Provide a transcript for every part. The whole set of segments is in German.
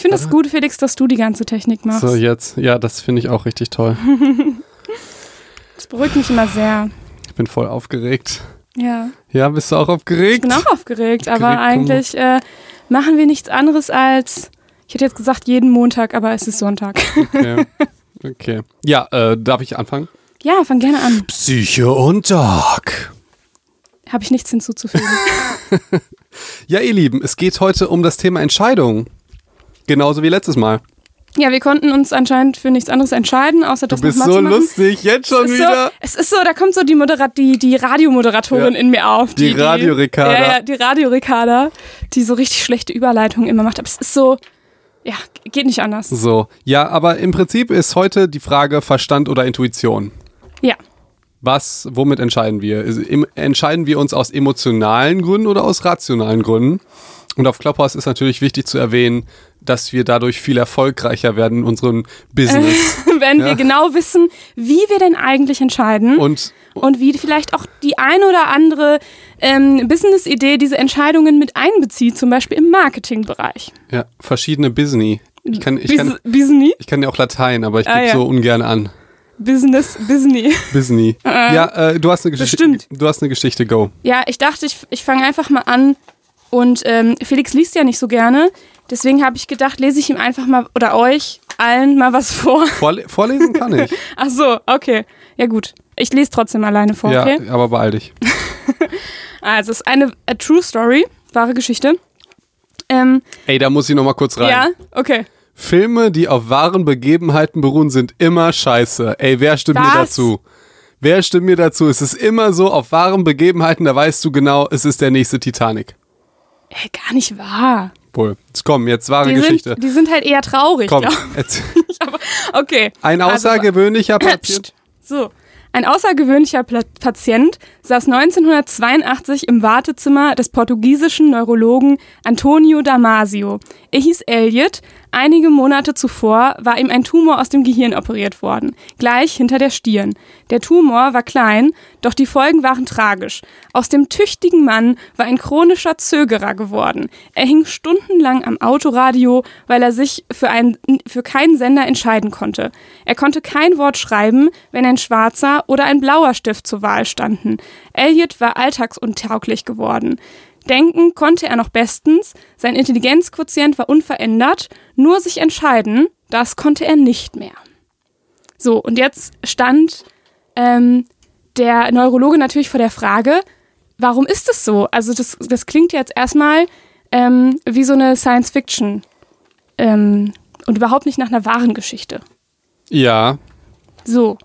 Ich finde es gut, Felix, dass du die ganze Technik machst. So, jetzt. Ja, das finde ich auch richtig toll. das beruhigt mich immer sehr. Ich bin voll aufgeregt. Ja. Ja, bist du auch aufgeregt? Ich bin auch aufgeregt, aber eigentlich äh, machen wir nichts anderes als, ich hätte jetzt gesagt jeden Montag, aber es ist Sonntag. Okay. Okay. Ja, äh, darf ich anfangen? Ja, fang gerne an. Psyche und Dog. Habe ich nichts hinzuzufügen. ja, ihr Lieben, es geht heute um das Thema Entscheidung. Genauso wie letztes Mal. Ja, wir konnten uns anscheinend für nichts anderes entscheiden, außer das Du bist so lustig, jetzt schon es wieder. So, es ist so, da kommt so die, Moderat die, die Radiomoderatorin ja. in mir auf. Die, die Radio-Ricarda. Ja, ja, die Radio-Ricarda, die so richtig schlechte Überleitungen immer macht. Aber es ist so, ja, geht nicht anders. So, ja, aber im Prinzip ist heute die Frage Verstand oder Intuition. Ja. Was, womit entscheiden wir? Entscheiden wir uns aus emotionalen Gründen oder aus rationalen Gründen? Und auf Clubhouse ist natürlich wichtig zu erwähnen, dass wir dadurch viel erfolgreicher werden in unserem Business. Wenn ja. wir genau wissen, wie wir denn eigentlich entscheiden und, und wie vielleicht auch die ein oder andere ähm, Business-Idee diese Entscheidungen mit einbezieht, zum Beispiel im Marketingbereich. Ja, verschiedene Business. Ich kann, ich kann, Business? Ich kann ja auch Latein, aber ich ah, gebe ja. so ungern an. Business, Business. Business. Äh, ja, äh, du hast eine Geschichte. Bestimmt. Du hast eine Geschichte, go. Ja, ich dachte, ich, ich fange einfach mal an. Und ähm, Felix liest ja nicht so gerne. Deswegen habe ich gedacht, lese ich ihm einfach mal oder euch allen mal was vor. Vorle vorlesen kann ich. Ach so, okay. Ja gut. Ich lese trotzdem alleine vor, okay? Ja, aber beeil dich. also, es ist eine True Story, wahre Geschichte. Ähm, Ey, da muss ich noch mal kurz rein. Ja, okay. Filme, die auf wahren Begebenheiten beruhen, sind immer scheiße. Ey, wer stimmt was? mir dazu? Wer stimmt mir dazu? Es ist immer so, auf wahren Begebenheiten, da weißt du genau, es ist der nächste Titanic. Ey, gar nicht wahr. Wohl. Jetzt komm, jetzt wahre die Geschichte. Sind, die sind halt eher traurig. Komm, Aber, okay. Ein also, außergewöhnlicher also, Patient. So. Ein außergewöhnlicher Patient saß 1982 im Wartezimmer des portugiesischen Neurologen Antonio Damasio. Er hieß Elliot, Einige Monate zuvor war ihm ein Tumor aus dem Gehirn operiert worden, gleich hinter der Stirn. Der Tumor war klein, doch die Folgen waren tragisch. Aus dem tüchtigen Mann war ein chronischer Zögerer geworden. Er hing stundenlang am Autoradio, weil er sich für, einen, für keinen Sender entscheiden konnte. Er konnte kein Wort schreiben, wenn ein schwarzer oder ein blauer Stift zur Wahl standen. Elliot war alltagsuntauglich geworden. Denken konnte er noch bestens, sein Intelligenzquotient war unverändert, nur sich entscheiden, das konnte er nicht mehr. So, und jetzt stand ähm, der Neurologe natürlich vor der Frage, warum ist es so? Also das, das klingt jetzt erstmal ähm, wie so eine Science-Fiction ähm, und überhaupt nicht nach einer wahren Geschichte. Ja. So,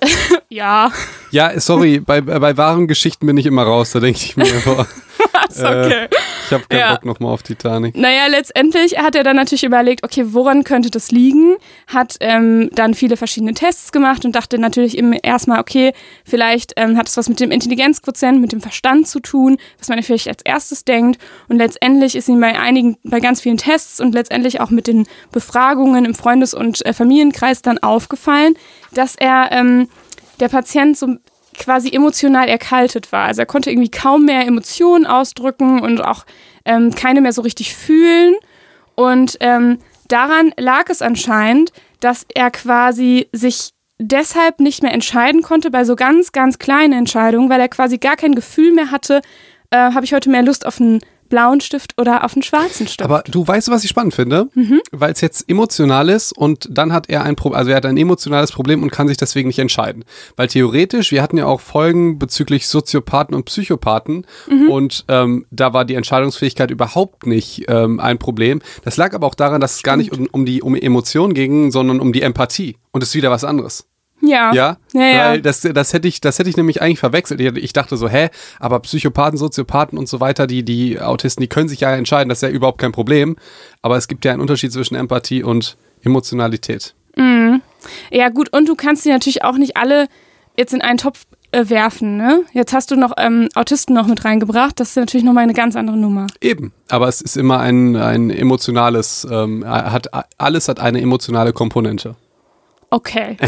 ja. Ja, sorry, bei, bei wahren Geschichten bin ich immer raus, da denke ich mir einfach. Was, okay. Äh, ich habe keinen ja. Bock nochmal auf Titanic. Naja, letztendlich hat er dann natürlich überlegt, okay, woran könnte das liegen? Hat ähm, dann viele verschiedene Tests gemacht und dachte natürlich erstmal, okay, vielleicht ähm, hat es was mit dem Intelligenzquotient, mit dem Verstand zu tun, was man vielleicht als erstes denkt. Und letztendlich ist ihm bei einigen, bei ganz vielen Tests und letztendlich auch mit den Befragungen im Freundes- und äh, Familienkreis dann aufgefallen, dass er ähm, der Patient so quasi emotional erkaltet war. Also er konnte irgendwie kaum mehr Emotionen ausdrücken und auch ähm, keine mehr so richtig fühlen. Und ähm, daran lag es anscheinend, dass er quasi sich deshalb nicht mehr entscheiden konnte bei so ganz, ganz kleinen Entscheidungen, weil er quasi gar kein Gefühl mehr hatte, äh, habe ich heute mehr Lust auf einen blauen Stift oder auf einen schwarzen Stift. Aber du weißt, was ich spannend finde? Mhm. Weil es jetzt emotional ist und dann hat er ein Problem, also er hat ein emotionales Problem und kann sich deswegen nicht entscheiden. Weil theoretisch, wir hatten ja auch Folgen bezüglich Soziopathen und Psychopathen mhm. und ähm, da war die Entscheidungsfähigkeit überhaupt nicht ähm, ein Problem. Das lag aber auch daran, dass es gar nicht um, um die um Emotionen ging, sondern um die Empathie. Und das ist wieder was anderes. Ja. Ja? ja, ja. Weil das, das hätte ich, das hätte ich nämlich eigentlich verwechselt. Ich dachte so, hä, aber Psychopathen, Soziopathen und so weiter, die, die Autisten, die können sich ja entscheiden, das ist ja überhaupt kein Problem. Aber es gibt ja einen Unterschied zwischen Empathie und Emotionalität. Mhm. Ja, gut, und du kannst die natürlich auch nicht alle jetzt in einen Topf äh, werfen, ne? Jetzt hast du noch ähm, Autisten noch mit reingebracht, das ist natürlich nochmal eine ganz andere Nummer. Eben, aber es ist immer ein, ein emotionales, ähm, hat, alles hat eine emotionale Komponente. Okay.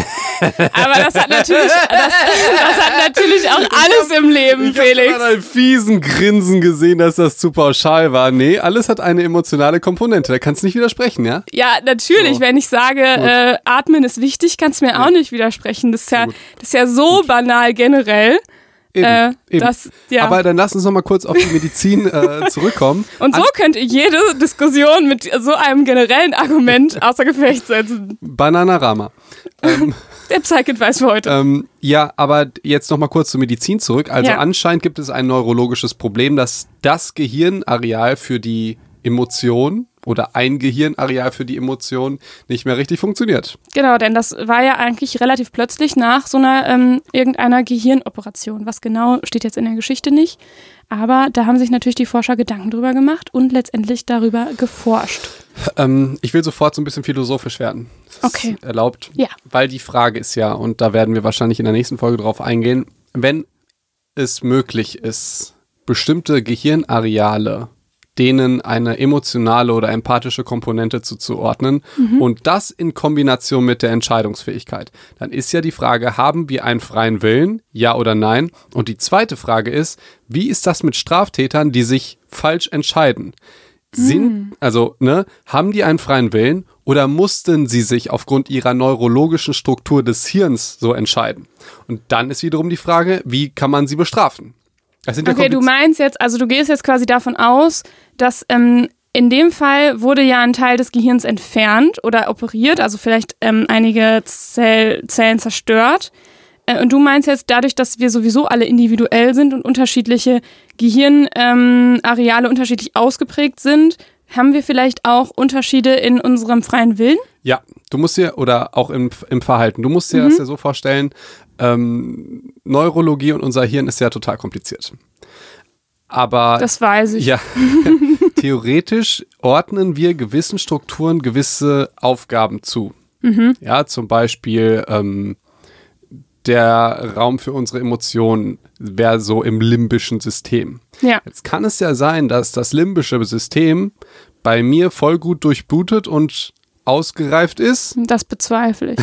Aber das hat natürlich, das, das hat natürlich auch alles im Leben, Ich Felix. habe einen fiesen Grinsen gesehen, dass das zu pauschal war. Nee, alles hat eine emotionale Komponente. Da kannst du nicht widersprechen, ja? Ja, natürlich. So. Wenn ich sage, äh, atmen ist wichtig, kannst du mir auch nicht widersprechen. Das ist ja, Gut. das ist ja so banal generell. Eben, Äh, eben. das- ja. Aber dann lass uns noch mal kurz auf die Medizin äh, zurückkommen. Und so könnt ihr jede Diskussion mit so einem generellen Argument außer Gefecht setzen. Bananarama. Ähm, Der Psych-Advice für heute. ähm, ja, aber jetzt noch mal kurz zur Medizin zurück. Also Ja. anscheinend gibt es ein neurologisches Problem, dass das Gehirnareal für die Emotion oder ein Gehirnareal für die Emotion nicht mehr richtig funktioniert. Genau, denn das war ja eigentlich relativ plötzlich nach so einer ähm, irgendeiner Gehirnoperation. Was genau steht jetzt in der Geschichte nicht. Aber da haben sich natürlich die Forscher Gedanken drüber gemacht und letztendlich darüber geforscht. Ähm, ich will sofort so ein bisschen philosophisch werden. Das ist Okay. Erlaubt. Ja. Weil die Frage ist ja, und da werden wir wahrscheinlich in der nächsten Folge drauf eingehen, wenn es möglich ist, bestimmte Gehirnareale denen eine emotionale oder empathische Komponente zuzuordnen und das in Kombination mit der Entscheidungsfähigkeit. Dann ist ja die Frage, haben wir einen freien Willen, ja oder nein? Und die zweite Frage ist, wie ist das mit Straftätern, die sich falsch entscheiden? Sind, also, ne, haben die einen freien Willen oder mussten sie sich aufgrund ihrer neurologischen Struktur des Hirns so entscheiden? Und dann ist wiederum die Frage, wie kann man sie bestrafen? Okay, du meinst jetzt, also du gehst jetzt quasi davon aus, dass ähm, in dem Fall wurde ja ein Teil des Gehirns entfernt oder operiert, also vielleicht ähm, einige Zell Zellen zerstört. Äh, und du meinst jetzt dadurch, dass wir sowieso alle individuell sind und unterschiedliche Gehirnareale ähm, unterschiedlich ausgeprägt sind, haben wir vielleicht auch Unterschiede in unserem freien Willen? Ja, du musst dir, oder auch im, im Verhalten, du musst dir Mhm. das ja so vorstellen, ähm, Neurologie und unser Hirn ist ja total kompliziert. Aber Das weiß ich. ja, theoretisch ordnen wir gewissen Strukturen gewisse Aufgaben zu. Mhm. Ja, zum Beispiel ähm, der Raum für unsere Emotionen wäre so im limbischen System. Ja. Jetzt kann es ja sein, dass das limbische System bei mir voll gut durchblutet und ausgereift ist Das bezweifle ich.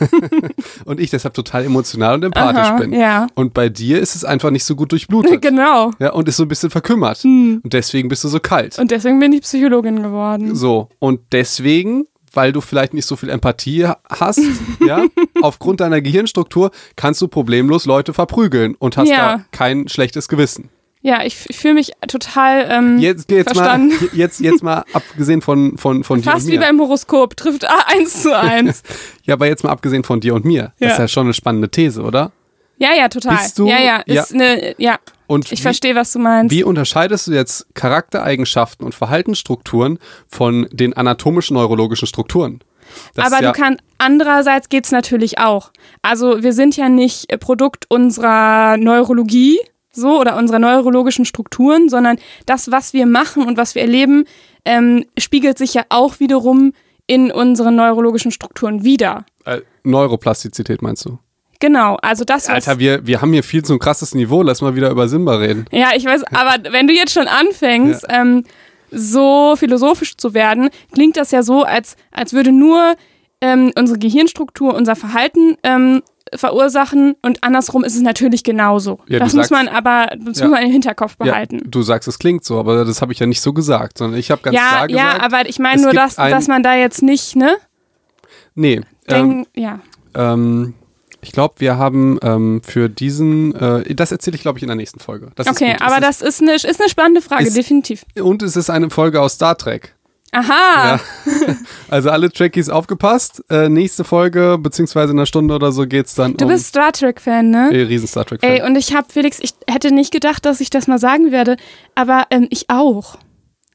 und ich deshalb total emotional und empathisch Aha, bin. ja. Und bei dir ist es einfach nicht so gut durchblutet. genau. Ja, und ist so ein bisschen verkümmert. Und deswegen bist du so kalt. Und deswegen bin ich Psychologin geworden. So, und deswegen, weil du vielleicht nicht so viel Empathie hast, ja, aufgrund deiner Gehirnstruktur kannst du problemlos Leute verprügeln und hast Ja. da kein schlechtes Gewissen. Ja, ich, ich fühle mich total ähm, Jetzt, jetzt, mal, verstanden. jetzt, jetzt mal abgesehen von, von, von dir Fast und wie mir. beim Horoskop, trifft eins zu eins. Ja, aber jetzt mal abgesehen von dir und mir. Das ist Ja. ja schon eine spannende These, oder? Ja, ja, total. Bist du- ja, ja, ja. ist eine, ja, Und ich wie, verstehe, was du meinst. Wie unterscheidest du jetzt Charaktereigenschaften und Verhaltensstrukturen von den anatomischen neurologischen Strukturen? Das Aber ja, du kannst, andererseits geht's natürlich auch. Also wir sind ja nicht äh, Produkt unserer Neurologie, so, oder unserer neurologischen Strukturen, sondern das, was wir machen und was wir erleben, ähm, spiegelt sich ja auch wiederum in unseren neurologischen Strukturen wieder. äh, Neuroplastizität meinst du? Genau, also das. Alter, wir, wir haben hier viel zu ein krasses Niveau. Lass mal wieder über Simba reden. Ja, ich weiß, aber wenn du jetzt schon anfängst, ähm, so philosophisch zu werden, klingt das ja so, als, als würde nur ähm, unsere Gehirnstruktur unser Verhalten ähm, verursachen und andersrum ist es natürlich genauso. Ja, das muss sagst- man aber das Ja. muss man im Hinterkopf behalten. Ja, du sagst, es klingt so, aber das habe ich ja nicht so gesagt, sondern ich habe ganz Ja, klar ja, gesagt. aber ich meine nur, dass, dass man da jetzt nicht, ne? nee, ähm, Denk, ja. ähm, ich glaube, wir haben ähm, für diesen, äh, das erzähle ich, glaube ich, in der nächsten Folge. Das Okay, ist aber es das ist eine, ist eine spannende Frage, ist- definitiv. ist, und es ist eine Folge aus Star Trek. Aha, Ja. Also alle Trekkies aufgepasst. Äh, nächste Folge, beziehungsweise in einer Stunde oder so geht's dann du um bist Star Trek-Fan, ne? äh, riesen Star Trek. Ey, und ich habe, Felix, ich hätte nicht gedacht, dass ich das mal sagen werde, aber ähm, ich auch.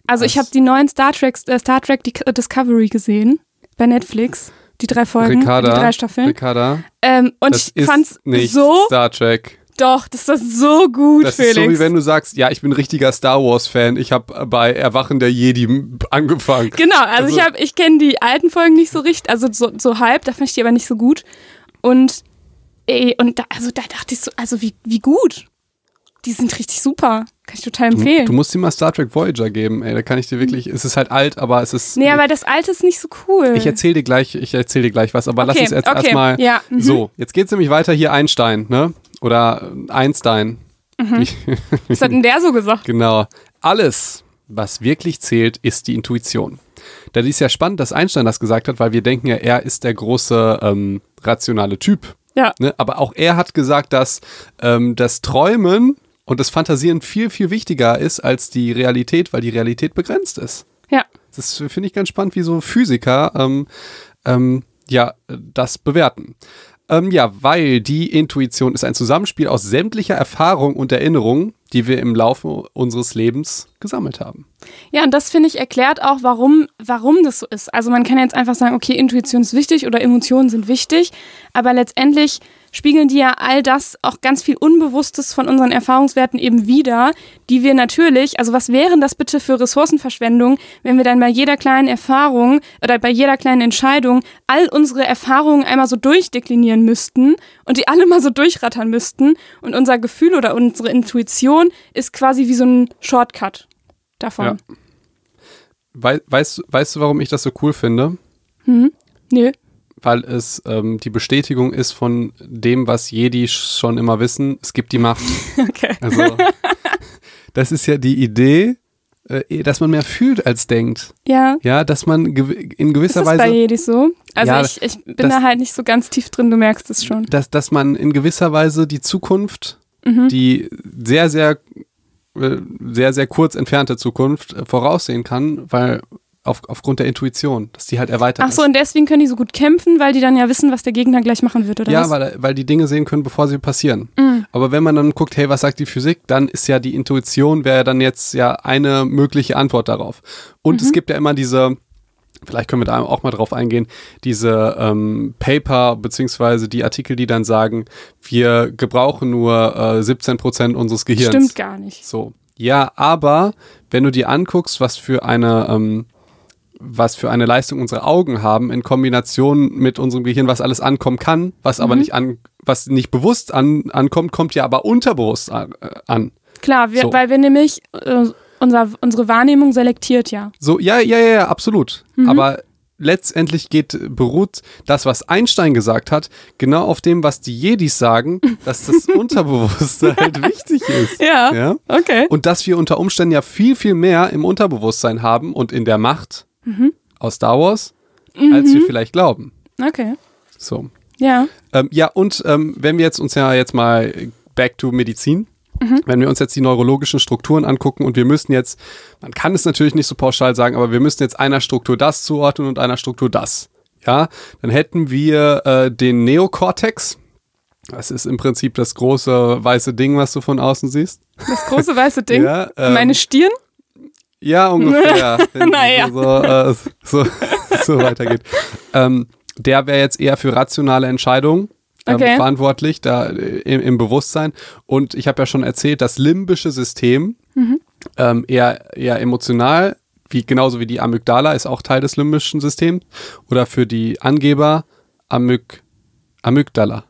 Also ich Was? habe die neuen Star Trek, äh, Star Trek Di- Discovery gesehen bei Netflix, die drei Folgen, Ricarda, die drei Staffeln. Ricarda, Ähm, und das ich ist fand's nicht so, Star Trek. Doch, das ist so gut, Das Felix. ist so wie wenn du sagst, ja, ich bin ein richtiger Star Wars Fan. Ich habe bei Erwachen der Jedi angefangen. Genau, also, Also- ich ich kenne die alten Folgen nicht so richtig, also so, so halb, da fand ich die aber nicht so gut. Und ey, und da, also da dachte ich so, also wie, wie gut. Die sind richtig super. Kann ich total empfehlen. Du, du musst dir mal Star Trek Voyager geben, ey. Da kann ich dir wirklich. Es ist halt alt, aber es ist. nee, aber das alte ist nicht so cool. Ich erzähle dir gleich, ich erzähle dir gleich was, aber lass Okay, uns jetzt okay, erstmal. ja, mhm. So, jetzt geht's nämlich weiter hier Einstein, ne? Oder Einstein. Mhm. Ich- Was hat denn der so gesagt? Genau. Alles, was wirklich zählt, ist die Intuition. Da ist ja spannend, dass Einstein das gesagt hat, weil wir denken ja, er ist der große ähm, rationale Typ. Ja. Ne? Aber auch er hat gesagt, dass ähm, das Träumen und das Fantasieren viel, viel wichtiger ist als die Realität, weil die Realität begrenzt ist. Ja. Das finde ich ganz spannend, wie so Physiker ähm, ähm, ja, das bewerten. Ähm, ja, weil die Intuition ist ein Zusammenspiel aus sämtlicher Erfahrung und Erinnerungen, die wir im Laufe unseres Lebens gesammelt haben. Ja, und das finde ich erklärt auch, warum, warum das so ist. Also man kann jetzt einfach sagen, okay, Intuition ist wichtig oder Emotionen sind wichtig, aber letztendlich spiegeln die ja all das auch ganz viel Unbewusstes von unseren Erfahrungswerten eben wieder, die wir natürlich, also was wären das bitte für Ressourcenverschwendung, wenn wir dann bei jeder kleinen Erfahrung oder bei jeder kleinen Entscheidung all unsere Erfahrungen einmal so durchdeklinieren müssten und die alle mal so durchrattern müssten und unser Gefühl oder unsere Intuition ist quasi wie so ein Shortcut davon. Ja. Wei weißt, weißt du, warum ich das so cool finde? Nö. Weil es ähm, die Bestätigung ist von dem, was Jedi schon immer wissen. Es gibt die Macht. Okay. Also, das ist ja die Idee, äh, dass man mehr fühlt als denkt. Ja. Ja, dass man gew in Ist gewisser das Weise. bei Jedis so? Also Ja, ich, ich bin das- da halt nicht so ganz tief drin, du merkst es schon. dass, dass man in gewisser Weise die Zukunft, Mhm. die sehr, sehr, äh, sehr, sehr kurz entfernte Zukunft äh, voraussehen kann, weil auf, aufgrund der Intuition, dass die halt erweitert Ach so, ist. und deswegen können die so gut kämpfen, weil die dann ja wissen, was der Gegner gleich machen wird, oder Ja, was? weil, weil die Dinge sehen können, bevor sie passieren. Mhm. Aber wenn man dann guckt, hey, was sagt die Physik, dann ist ja die Intuition, wäre dann jetzt ja eine mögliche Antwort darauf. Und Mhm. es gibt ja immer diese, vielleicht können wir da auch mal drauf eingehen, diese ähm, Paper beziehungsweise die Artikel, die dann sagen, wir gebrauchen nur äh, 17 Prozent unseres Gehirns. Stimmt gar nicht. So. Ja, aber wenn du dir anguckst, was für eine, ähm, was für eine Leistung unsere Augen haben, in Kombination mit unserem Gehirn, was alles ankommen kann, was aber nicht an, was nicht bewusst an, ankommt, kommt ja aber unterbewusst an. Äh, an. Klar, wir, So. weil wir nämlich, äh, unser, unsere Wahrnehmung selektiert ja. So, ja, ja, ja, ja, absolut. Aber letztendlich geht, beruht das, was Einstein gesagt hat, genau auf dem, was die Jedis sagen, dass das Unterbewusste halt wichtig ist. Ja. Ja. Okay. Und dass wir unter Umständen ja viel, viel mehr im Unterbewusstsein haben und in der Macht aus Star Wars, als wir vielleicht glauben. Okay. So. Ja. Ähm, ja, und ähm, wenn wir jetzt uns ja jetzt mal back to Medizin, wenn wir uns jetzt die neurologischen Strukturen angucken und wir müssen jetzt, man kann es natürlich nicht so pauschal sagen, aber wir müssen jetzt einer Struktur das zuordnen und einer Struktur das. Ja, dann hätten wir äh, den Neokortex. Das ist im Prinzip das große weiße Ding, was du von außen siehst. Das große weiße Ding. Ja, ähm, Meine Stirn? Ja, ungefähr. Naja. so, äh, so, so weitergeht. Ähm, der wäre jetzt eher für rationale Entscheidungen ähm, Okay. verantwortlich, da äh, im, im Bewusstsein. Und ich habe ja schon erzählt, das limbische System Mhm. ähm, eher, eher emotional, wie, genauso wie die Amygdala ist auch Teil des limbischen Systems. Oder für die Angeber Amyg, Amygdala.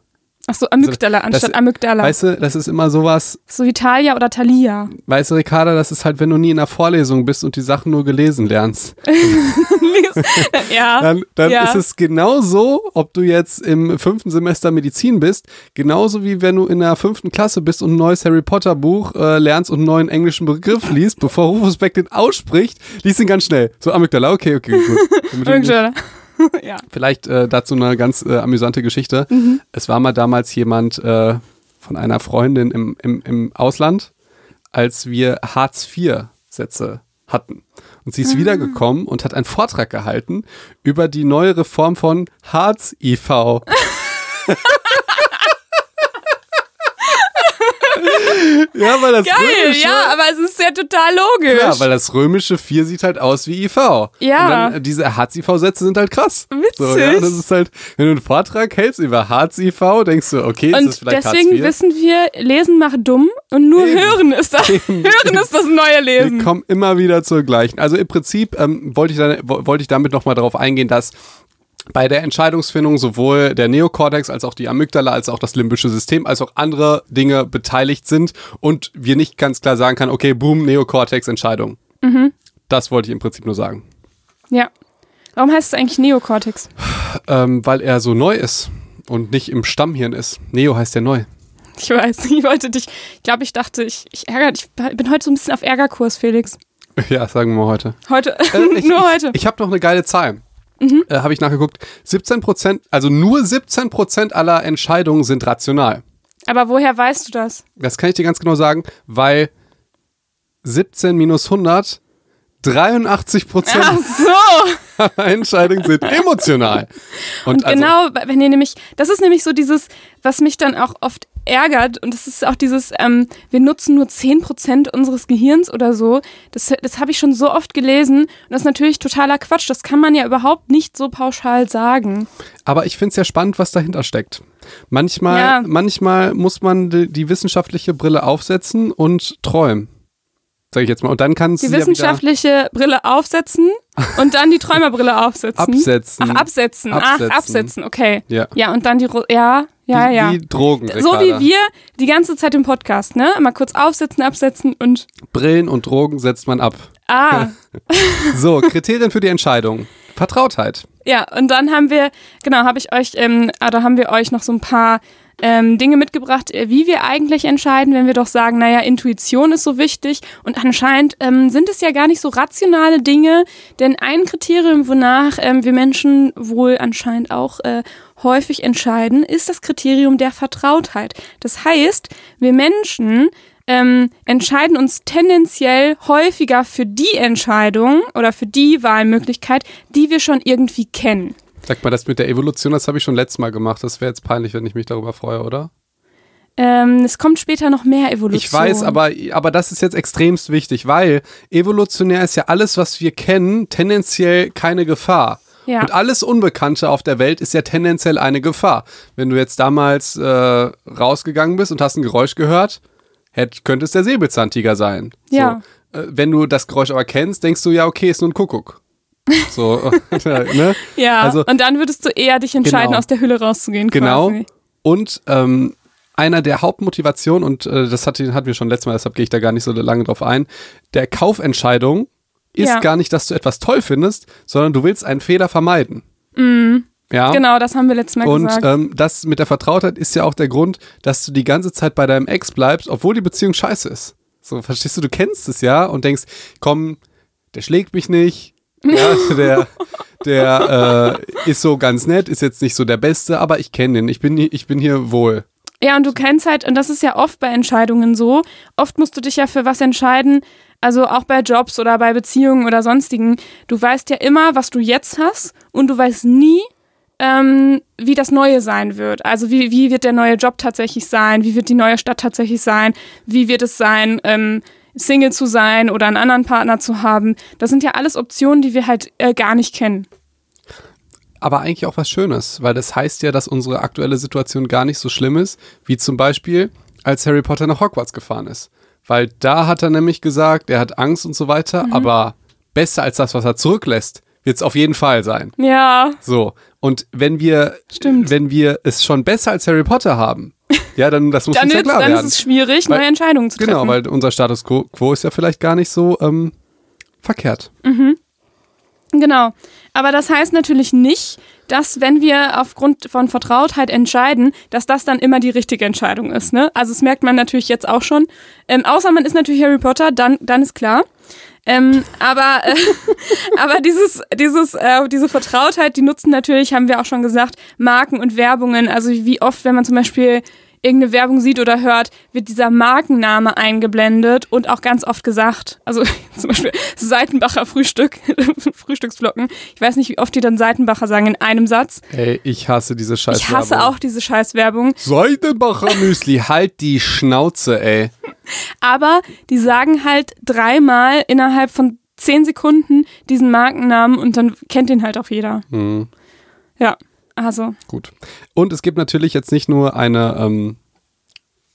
Achso, Amygdala Also, das- anstatt Amygdala. Weißt du, das ist immer sowas, so wie Talia oder Thalia. weißt du, Ricarda, das ist halt, wenn du nie in einer Vorlesung bist und die Sachen nur gelesen lernst. ja. dann, dann ja. ist es genauso, ob du jetzt im fünften Semester Medizin bist, genauso wie wenn du in der fünften Klasse bist und ein neues Harry Potter Buch äh, lernst und einen neuen englischen Begriff liest, bevor Rufus Beck den ausspricht, liest ihn ganz schnell. So Amygdala, okay, okay, gut. Amygdala. ja. Vielleicht äh, dazu eine ganz äh, amüsante Geschichte. Mhm. Es war mal damals jemand äh, von einer Freundin im, im, im Ausland, als wir Hartz-IV-Sätze hatten. Und sie ist Ah. wiedergekommen und hat einen Vortrag gehalten über die neue Reform von Hartz-IV. ja, weil das Geil, römische, ja, aber es ist ja total logisch. ja, weil das römische 4 sieht halt aus wie IV. Ja. Und dann, äh, diese Hartz-IV-Sätze sind halt krass. So, Witzig. ja, das ist halt, wenn du einen Vortrag hältst über Hartz-IV, denkst du, okay, ist das und vielleicht deswegen Hartz IV? wissen wir, Lesen macht dumm und nur Eben. Hören ist das, Hören ist das neue Wir Lesen. kommen immer wieder zur gleichen. Also im Prinzip ähm, wollte ich, dann, wollte ich damit nochmal darauf eingehen, dass bei der Entscheidungsfindung sowohl der Neokortex als auch die Amygdala als auch das limbische System als auch andere Dinge beteiligt sind und wir nicht ganz klar sagen kann, okay, boom, Neokortex, Entscheidung. Mhm. Das wollte ich im Prinzip nur sagen. Ja. Warum heißt es eigentlich Neokortex? Ähm, weil er so neu ist und nicht im Stammhirn ist. Neo heißt ja neu. Ich weiß, ich wollte dich, ich glaube, ich dachte, ich, ich ärgere, ich bin heute so ein bisschen auf Ärgerkurs, Felix. Ja, sagen wir mal heute. Heute, Äh, ich, nur heute. Ich, ich habe noch eine geile Zahl. Äh, habe ich nachgeguckt. 17 Prozent, also nur 17 Prozent aller Entscheidungen sind rational. Aber woher weißt du das? Das kann ich dir ganz genau sagen, weil 17 minus 100, 83 Prozent so. aller Entscheidungen sind emotional. Und also- genau, wenn ihr nämlich, das ist nämlich so dieses, was mich dann auch oft ärgert und das ist auch dieses, ähm, wir nutzen nur 10% unseres Gehirns oder so. Das, das habe ich schon so oft gelesen und das ist natürlich totaler Quatsch. Das kann man ja überhaupt nicht so pauschal sagen. Aber ich finde es ja spannend, was dahinter steckt. Manchmal, Ja. manchmal muss man die, die wissenschaftliche Brille aufsetzen und träumen. Sag ich jetzt mal. Und dann kann es Die ja wissenschaftliche Brille aufsetzen und dann die Träumerbrille aufsetzen. absetzen. Ach, absetzen. Absetzen. Ach, absetzen, okay. Ja. Ja, und dann die, ja, ja, ja. Wie Drogen. so wie Ricarda. wir die ganze Zeit im Podcast, ne? Mal kurz aufsetzen, absetzen und Brillen und Drogen setzt man ab. ah. So, Kriterien für die Entscheidung. Vertrautheit. Ja, und dann haben wir, genau, habe ich euch, ähm, ah, da haben wir euch noch so ein paar ähm, Dinge mitgebracht, äh, wie wir eigentlich entscheiden, wenn wir doch sagen, naja, Intuition ist so wichtig. Und anscheinend ähm, sind es ja gar nicht so rationale Dinge, denn ein Kriterium, wonach ähm, wir Menschen wohl anscheinend auch äh, häufig entscheiden, ist das Kriterium der Vertrautheit. Das heißt, wir Menschen ähm, entscheiden uns tendenziell häufiger für die Entscheidung oder für die Wahlmöglichkeit, die wir schon irgendwie kennen. Sag mal, das mit der Evolution, das habe ich schon letztes Mal gemacht. Das wäre jetzt peinlich, wenn ich mich darüber freue, oder? Ähm, es kommt später noch mehr Evolution. Ich weiß, aber, aber das ist jetzt extremst wichtig, weil evolutionär ist ja alles, was wir kennen, tendenziell keine Gefahr. Ja. Und alles Unbekannte auf der Welt ist ja tendenziell eine Gefahr. Wenn du jetzt damals äh, rausgegangen bist und hast ein Geräusch gehört, hätt, könnte es der Säbelzahntiger sein. Ja. So. Äh, wenn du das Geräusch aber kennst, denkst du, ja, okay, ist nur ein Kuckuck. So, ne? Ja, Also- und dann würdest du eher dich entscheiden, Genau. aus der Hülle rauszugehen. Genau. Quasi. Und ähm, einer der Hauptmotivationen, und äh, das hat, hatten wir schon letztes Mal, deshalb gehe ich da gar nicht so lange drauf ein, der Kaufentscheidung ist Ja. gar nicht, dass du etwas toll findest, sondern du willst einen Fehler vermeiden. Ja. Genau, das haben wir letztes Mal Und gesagt. ähm, das mit der Vertrautheit ist ja auch der Grund, dass du die ganze Zeit bei deinem Ex bleibst, obwohl die Beziehung scheiße ist. So, verstehst du, du kennst es ja und denkst, komm, der schlägt mich nicht, ja, der, der äh, ist so ganz nett, ist jetzt nicht so der Beste, aber ich kenne den, ich bin, hier- ich bin hier wohl. Ja, und du kennst halt, und das ist ja oft bei Entscheidungen so, oft musst du dich ja für was entscheiden, also auch bei Jobs oder bei Beziehungen oder sonstigen. Du weißt ja immer, was du jetzt hast und du weißt nie, ähm, wie das Neue sein wird. Also wie, wie wird der neue Job tatsächlich sein, wie wird die neue Stadt tatsächlich sein, wie wird es sein, ähm, Single zu sein oder einen anderen Partner zu haben. Das sind ja alles Optionen, die wir halt äh, gar nicht kennen. aber eigentlich auch was Schönes, weil das heißt ja, dass unsere aktuelle Situation gar nicht so schlimm ist, wie zum Beispiel, als Harry Potter nach Hogwarts gefahren ist. Weil da hat er nämlich gesagt, er hat Angst und so weiter, Mhm. aber besser als das, was er zurücklässt, wird es auf jeden Fall sein. Ja, So. Und wenn wir, Stimmt. wenn wir es schon besser als Harry Potter haben, ja, dann das muss dann, uns ja klar dann ist werden. es schwierig, Weil- neue Entscheidungen zu treffen. Genau, weil unser Status quo, ist ja vielleicht gar nicht so ähm, verkehrt. Genau. Aber das heißt natürlich nicht, dass wenn wir aufgrund von Vertrautheit entscheiden, dass das dann immer die richtige Entscheidung ist. Ne? Also das merkt man natürlich jetzt auch schon. Ähm, außer man ist natürlich Harry Potter, dann, dann ist klar. Ähm, aber äh, aber dieses, dieses, äh, diese Vertrautheit, die nutzen natürlich, haben wir auch schon gesagt, Marken und Werbungen. Also wie oft, wenn man zum Beispiel irgendeine Werbung sieht oder hört, wird dieser Markenname eingeblendet und auch ganz oft gesagt. Also zum Beispiel Seitenbacher Frühstück, Frühstücksflocken. Ich weiß nicht, wie oft die dann Seitenbacher sagen in einem Satz. Ey, ich hasse diese Scheiße. Ich hasse auch diese Scheißwerbung. Seidenbacher Müsli, halt die Schnauze, ey. Aber die sagen halt dreimal innerhalb von zehn Sekunden diesen Markennamen und dann kennt den halt auch jeder. Hm. Ja, also. Gut. Und es gibt natürlich jetzt nicht nur eine, ähm,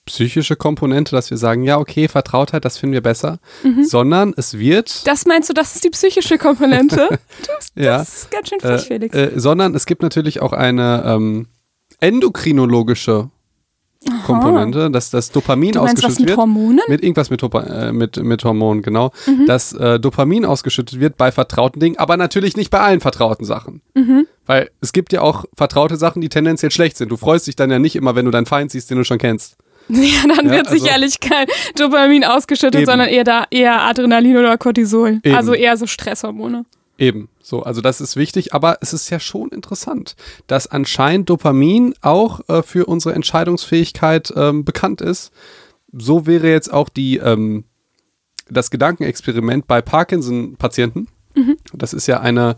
psychische Komponente, dass wir sagen, ja, okay, Vertrautheit, das finden wir besser, sondern es wird. Das meinst du, das ist die psychische Komponente? das, Ja. das ist ganz schön frech, Felix. Äh, sondern es gibt natürlich auch eine ähm, endokrinologische Komponente, dass das Dopamin du meinst was ausgeschüttet mit wird. Hormonen? Mit irgendwas mit, äh, mit, mit Hormonen, genau. Mhm. Dass äh, Dopamin ausgeschüttet wird bei vertrauten Dingen, aber natürlich nicht bei allen vertrauten Sachen. Mhm. Weil es gibt ja auch vertraute Sachen, die tendenziell schlecht sind. Du freust dich dann ja nicht immer, wenn du deinen Feind siehst, den du schon kennst. Ja, dann Ja, wird also- sicherlich kein Dopamin ausgeschüttet, Eben. sondern eher da eher Adrenalin oder Cortisol. Eben. Also eher so Stresshormone. Eben, so, also das ist wichtig, aber es ist ja schon interessant, dass anscheinend Dopamin auch äh, für unsere Entscheidungsfähigkeit ähm, bekannt ist. So wäre jetzt auch die, ähm, das Gedankenexperiment bei Parkinson-Patienten. Das ist ja eine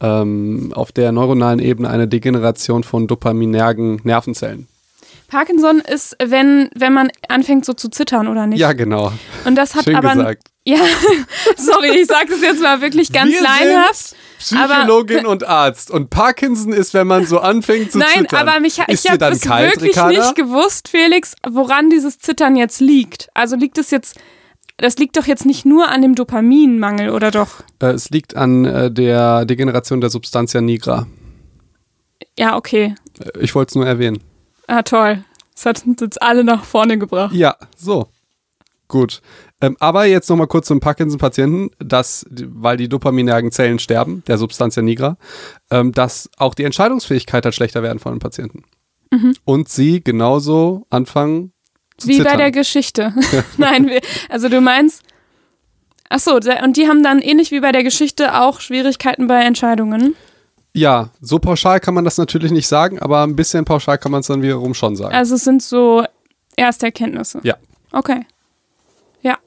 ähm, auf der neuronalen Ebene eine Degeneration von dopaminergen Nervenzellen. Parkinson ist, wenn, wenn man anfängt so zu zittern, oder nicht? Ja, genau. Und das hat Schön aber. gesagt. Ja, sorry, ich sage das jetzt mal wirklich ganz Wir leinhaft. sind Psychologin und Arzt. Und Parkinson ist, wenn man so anfängt zu Nein, zittern. aber mich, ist ich habe dann es kalt, wirklich Ricarda? nicht gewusst, Felix, woran dieses Zittern jetzt liegt. Also liegt es jetzt, das liegt doch jetzt nicht nur an dem Dopaminmangel, oder doch? Äh, es liegt an äh, der Degeneration der Substantia nigra. Ja, okay. Äh, Ich wollte es nur erwähnen. Ah, toll. Das hat uns jetzt alle nach vorne gebracht. Ja, so. Gut. Ähm, aber jetzt nochmal kurz zum Parkinson-Patienten, dass, weil die dopaminergen Zellen sterben, der Substantia nigra, ähm, dass auch die Entscheidungsfähigkeit halt schlechter werden von den Patienten. Und sie genauso anfangen zu Mhm. Wie zittern. bei der Geschichte. Nein, also du meinst. Ach so, und die haben dann ähnlich wie bei der Geschichte auch Schwierigkeiten bei Entscheidungen. Ja, so pauschal kann man das natürlich nicht sagen, aber ein bisschen pauschal kann man es dann wiederum schon sagen. Also es sind so erste Erkenntnisse. Ja. Okay. Ja.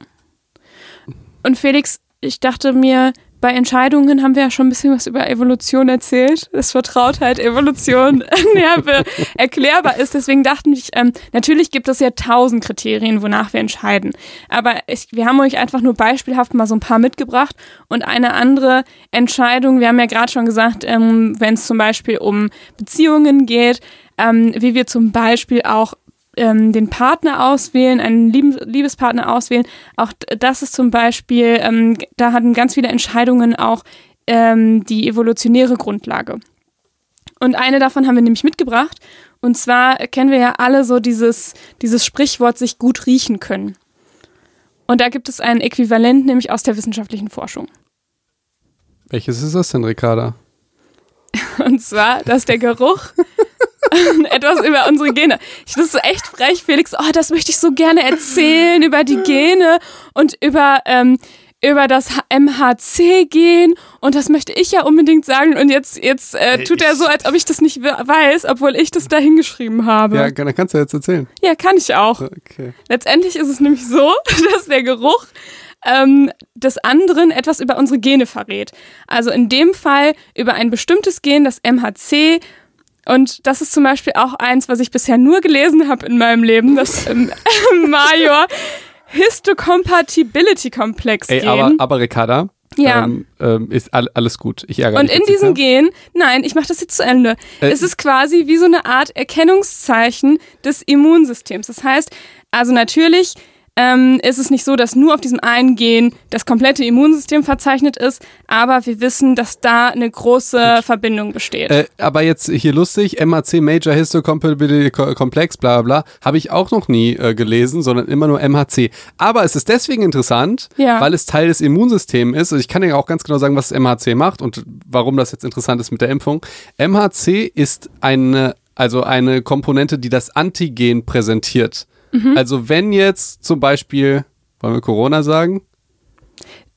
Und Felix, ich dachte mir, bei Entscheidungen haben wir ja schon ein bisschen was über Evolution erzählt. Das Vertrautheit, Evolution ja, erklärbar ist. Deswegen dachten ich, ähm, natürlich gibt es ja tausend Kriterien, wonach wir entscheiden. Aber ich, wir haben euch einfach nur beispielhaft mal so ein paar mitgebracht. Und eine andere Entscheidung, wir haben ja gerade schon gesagt, ähm, wenn es zum Beispiel um Beziehungen geht, ähm, wie wir zum Beispiel auch ähm, den Partner auswählen, einen Liebes Liebespartner auswählen. Auch das ist zum Beispiel, ähm, da hatten ganz viele Entscheidungen auch ähm, die evolutionäre Grundlage. Und eine davon haben wir nämlich mitgebracht. Und zwar kennen wir ja alle so dieses, dieses Sprichwort, sich gut riechen können. Und da gibt es ein Äquivalent, nämlich aus der wissenschaftlichen Forschung. Welches ist das denn, Ricarda? Und zwar, dass der Geruch etwas über unsere Gene. Ich, das ist echt frech, Felix. Oh, das möchte ich so gerne erzählen über die Gene und über, ähm, über das MHC-Gen. Und das möchte ich ja unbedingt sagen. Und jetzt, jetzt äh, tut er so, als ob ich das nicht we- weiß, obwohl ich das da hingeschrieben habe. Ja, dann kannst du jetzt erzählen. ja, kann ich auch. Okay. Letztendlich ist es nämlich so, dass der Geruch ähm, des anderen etwas über unsere Gene verrät. Also in dem Fall über ein bestimmtes Gen, das MHC. Und das ist zum Beispiel auch eins, was ich bisher nur gelesen habe in meinem Leben, das ähm, Major Histocompatibility Komplex Ey, aber, aber Ricarda, Ja. ähm, ähm, ist all, alles gut. Ich ärgere Und mich in diesem mehr. Gen, nein, ich mache das jetzt zu Ende. Äh, es ist quasi wie so eine Art Erkennungszeichen des Immunsystems. Das heißt, also natürlich ähm, ist es nicht so, dass nur auf diesem einen Gen das komplette Immunsystem verzeichnet ist, aber wir wissen, dass da eine große Verbindung besteht. Äh, aber jetzt hier lustig, MHC Major Histocompatibility Co- Complex, bla bla bla, habe ich auch noch nie äh, gelesen, sondern immer nur MHC. Aber es ist deswegen interessant, Ja. weil es Teil des Immunsystems ist. Und ich kann ja auch ganz genau sagen, was MHC macht und warum das jetzt interessant ist mit der Impfung. MHC ist eine, also eine Komponente, die das Antigen präsentiert. Mhm. Also wenn jetzt zum Beispiel, wollen wir Corona sagen?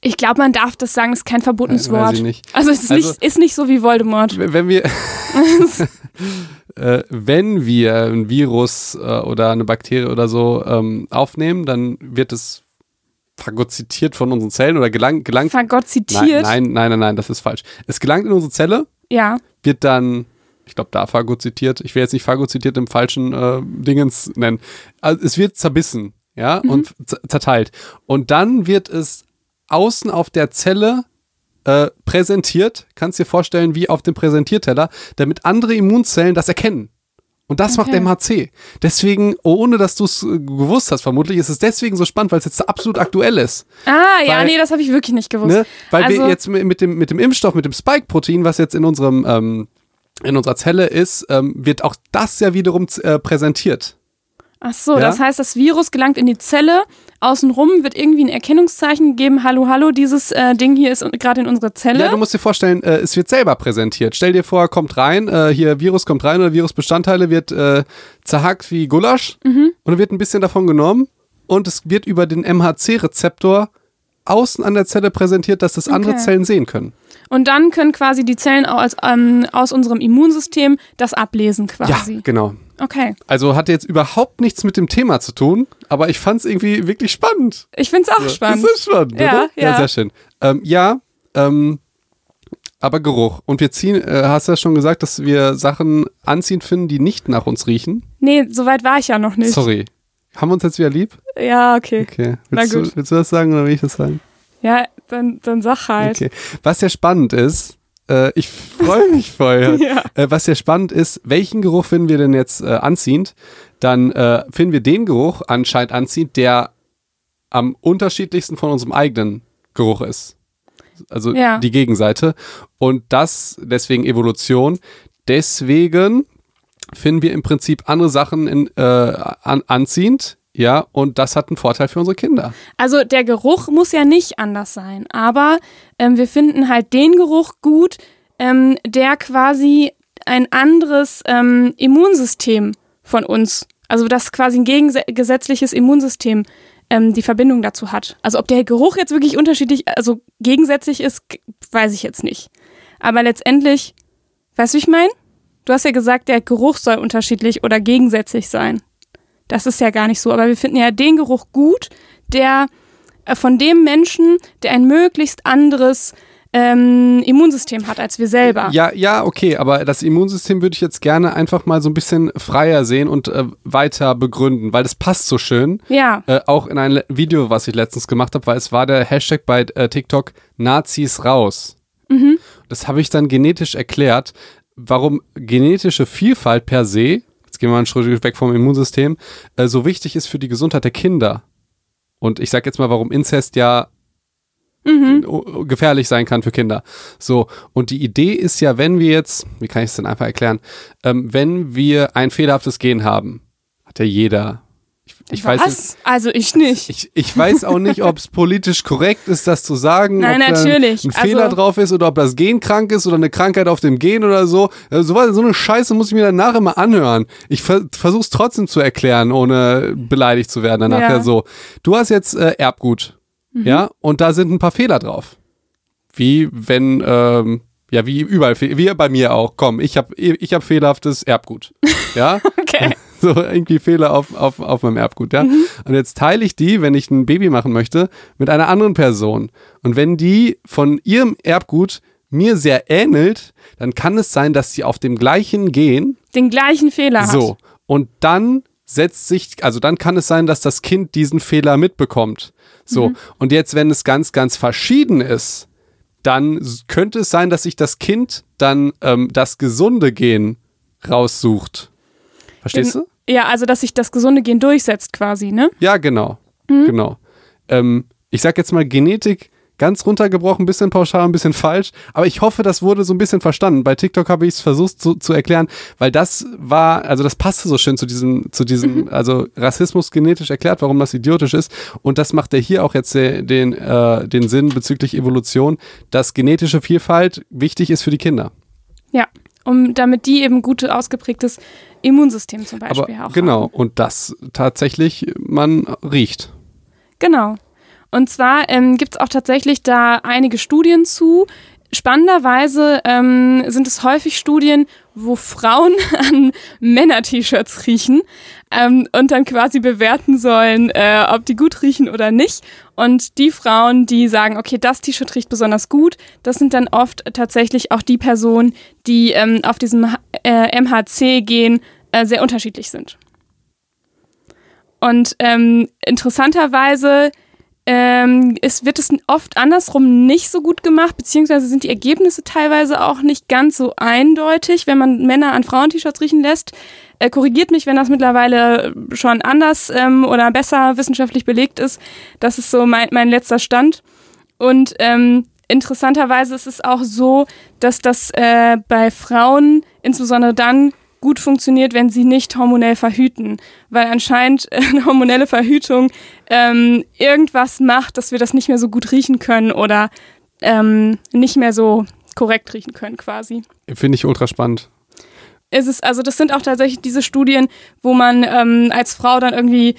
ich glaube, man darf das sagen, das ist kein verbotenes Weiß- weiß Wort. Also es ist, Also- nicht, ist nicht so wie Voldemort. wenn wir, äh, wenn wir ein Virus äh, oder eine Bakterie oder so ähm, aufnehmen, dann wird es phagozytiert von unseren Zellen oder gelangt, gelangt Fagott nein, nein, nein, nein, nein, das ist falsch. Es gelangt in unsere Zelle, Ja. wird dann, ich glaube, da phagozytiert. Ich will jetzt nicht phagozytiert im falschen äh, Dingens nennen. Also es wird zerbissen, ja, und z- zerteilt. Und dann wird es außen auf der Zelle äh, präsentiert, kannst dir vorstellen, wie auf dem Präsentierteller, damit andere Immunzellen das erkennen Und das Okay. macht MHC. Deswegen, ohne dass du es äh, gewusst hast, vermutlich ist es deswegen so spannend, weil es jetzt absolut aktuell ist. Ah, ja, Weil- nee, das habe ich wirklich nicht gewusst. Ne? Weil wir Also- jetzt mit mit dem, mit dem Impfstoff, mit dem Spike-Protein, was jetzt in unserem ähm, in unserer Zelle ist, ähm, wird auch das ja wiederum äh, präsentiert. Ach so, Ja? das heißt, das Virus gelangt in die Zelle. Außenrum wird irgendwie ein Erkennungszeichen gegeben. Hallo, hallo, dieses äh, Ding hier ist gerade in unserer Zelle. Ja, du musst dir vorstellen, äh, es wird selber präsentiert. Stell dir vor, kommt rein, äh, hier Virus kommt rein oder Virusbestandteile wird äh, zerhackt wie Gulasch Mhm. und dann wird ein bisschen davon genommen und es wird über den MHC-Rezeptor außen an der Zelle präsentiert, dass das andere Okay. Zellen sehen können. Und dann können quasi die Zellen aus, ähm, aus unserem Immunsystem das ablesen quasi. Ja, genau. Okay. Also hatte jetzt überhaupt nichts mit dem Thema zu tun, aber ich fand es irgendwie wirklich spannend. Ich finde es auch spannend. Das ist spannend, Ja, oder? ja. sehr schön. Ähm, ja, ähm, aber Geruch. Und wir ziehen, äh, hast du ja schon gesagt, dass wir Sachen anziehen finden, die nicht nach uns riechen. Nee, soweit war ich ja noch nicht. Sorry. Haben wir uns jetzt wieder lieb? Ja, okay. Okay. Na Willst, gut. Du, willst du das sagen oder will ich das sagen? Ja, dann, dann sag halt. Okay. Was ja spannend ist, äh, ich freue mich voll. Ja. äh, was ja spannend ist, welchen Geruch finden wir denn jetzt äh, anziehend? Dann äh, finden wir den Geruch anscheinend anziehend, der am unterschiedlichsten von unserem eigenen Geruch ist. Also Ja. die Gegenseite. Und das, deswegen Evolution. Deswegen finden wir im Prinzip andere Sachen in, äh, an, anziehend. Ja, und das hat einen Vorteil für unsere Kinder. Also der Geruch muss ja nicht anders sein, aber ähm, wir finden halt den Geruch gut, ähm, der quasi ein anderes ähm, Immunsystem von uns, also das quasi ein gegensätzliches Immunsystem ähm, die Verbindung dazu hat. Also ob der Geruch jetzt wirklich unterschiedlich, also gegensätzlich ist, weiß ich jetzt nicht. Aber letztendlich, weißt du, wie ich meine? Du hast ja gesagt, der Geruch soll unterschiedlich oder gegensätzlich sein. Das ist ja gar nicht so. Aber wir finden ja den Geruch gut, der äh, von dem Menschen, der ein möglichst anderes ähm, Immunsystem hat als wir selber. Ja, ja, okay, aber das Immunsystem würde ich jetzt gerne einfach mal so ein bisschen freier sehen und äh, weiter begründen, weil das passt so schön. Ja. Äh, auch in ein Video, was ich letztens gemacht habe, weil es war der Hashtag bei äh, TikTok Nazis raus. Das habe ich dann genetisch erklärt, warum genetische Vielfalt per se, gehen wir mal einen Schritt weg vom Immunsystem, äh, so wichtig ist für die Gesundheit der Kinder. Und ich sage jetzt mal, warum Inzest ja o- gefährlich sein kann für Kinder. So, und die Idee ist ja, wenn wir jetzt, wie kann ich es denn einfach erklären, ähm, wenn wir ein fehlerhaftes Gen haben, hat ja jeder. Ich, ich weiß Was? Also ich nicht. ich, ich weiß auch nicht, ob es politisch korrekt ist, das zu sagen. Nein, ob natürlich. ein Also- Fehler drauf ist oder ob das Gen krank ist oder eine Krankheit auf dem Gen oder so. Äh, So, so eine Scheiße muss ich mir danach immer anhören. Ich ver versuche es trotzdem zu erklären, ohne beleidigt zu werden danach. Ja. Ja. so, du hast jetzt äh, Erbgut, Mhm. ja, und da sind ein paar Fehler drauf. Wie wenn, ähm, ja, wie überall, wie bei mir auch. Komm, ich habe ich hab fehlerhaftes Erbgut. Ja? Okay. So irgendwie Fehler auf, auf, auf meinem Erbgut, ja. Und jetzt teile ich die, wenn ich ein Baby machen möchte, mit einer anderen Person. Und wenn die von ihrem Erbgut mir sehr ähnelt, dann kann es sein, dass sie auf dem gleichen Gen, Den gleichen Fehler hat. so, und dann setzt sich, also dann kann es sein, dass das Kind diesen Fehler mitbekommt. So, und jetzt, wenn es ganz, ganz verschieden ist, dann könnte es sein, dass sich das Kind dann ähm, das gesunde Gen raussucht. Verstehst du? Ja, also dass sich das gesunde Gen durchsetzt quasi, ne? Ja, genau. Genau. Ähm, ich sag jetzt mal Genetik ganz runtergebrochen, ein bisschen pauschal, ein bisschen falsch, aber ich hoffe, das wurde so ein bisschen verstanden. Bei TikTok habe ich es versucht zu, zu erklären, weil das war, also das passte so schön zu diesem, zu diesem, also Rassismus genetisch erklärt, warum das idiotisch ist. Und das macht ja hier auch jetzt den, den, äh, den Sinn bezüglich Evolution, dass genetische Vielfalt wichtig ist für die Kinder. Ja. Um, damit die eben gute ausgeprägtes Immunsystem zum Aber Beispiel auch genau, haben. und das tatsächlich man riecht. Genau. Und zwar ähm, gibt es auch tatsächlich da einige Studien zu. Spannenderweise ähm, sind es häufig Studien, wo Frauen an Männer-T-Shirts riechen ähm, und dann quasi bewerten sollen, äh, ob die gut riechen oder nicht. Und die Frauen, die sagen, okay, das T-Shirt riecht besonders gut, das sind dann oft tatsächlich auch die Personen, die ähm, auf diesem äh, MHC-Gen äh, sehr unterschiedlich sind. Und ähm, interessanterweise ähm, es wird es oft andersrum nicht so gut gemacht, beziehungsweise sind die Ergebnisse teilweise auch nicht ganz so eindeutig, wenn man Männer an Frauen-T-Shirts riechen lässt. Äh, korrigiert mich, wenn das mittlerweile schon anders ähm, oder besser wissenschaftlich belegt ist. Das ist so mein, mein letzter Stand. Und ähm, interessanterweise ist es auch so, dass das äh, bei Frauen insbesondere dann gut funktioniert, wenn sie nicht hormonell verhüten, weil anscheinend eine hormonelle Verhütung ähm, irgendwas macht, dass wir das nicht mehr so gut riechen können oder ähm, nicht mehr so korrekt riechen können quasi. Finde ich ultra spannend. Ist es, also das sind auch tatsächlich diese Studien, wo man ähm, als Frau dann irgendwie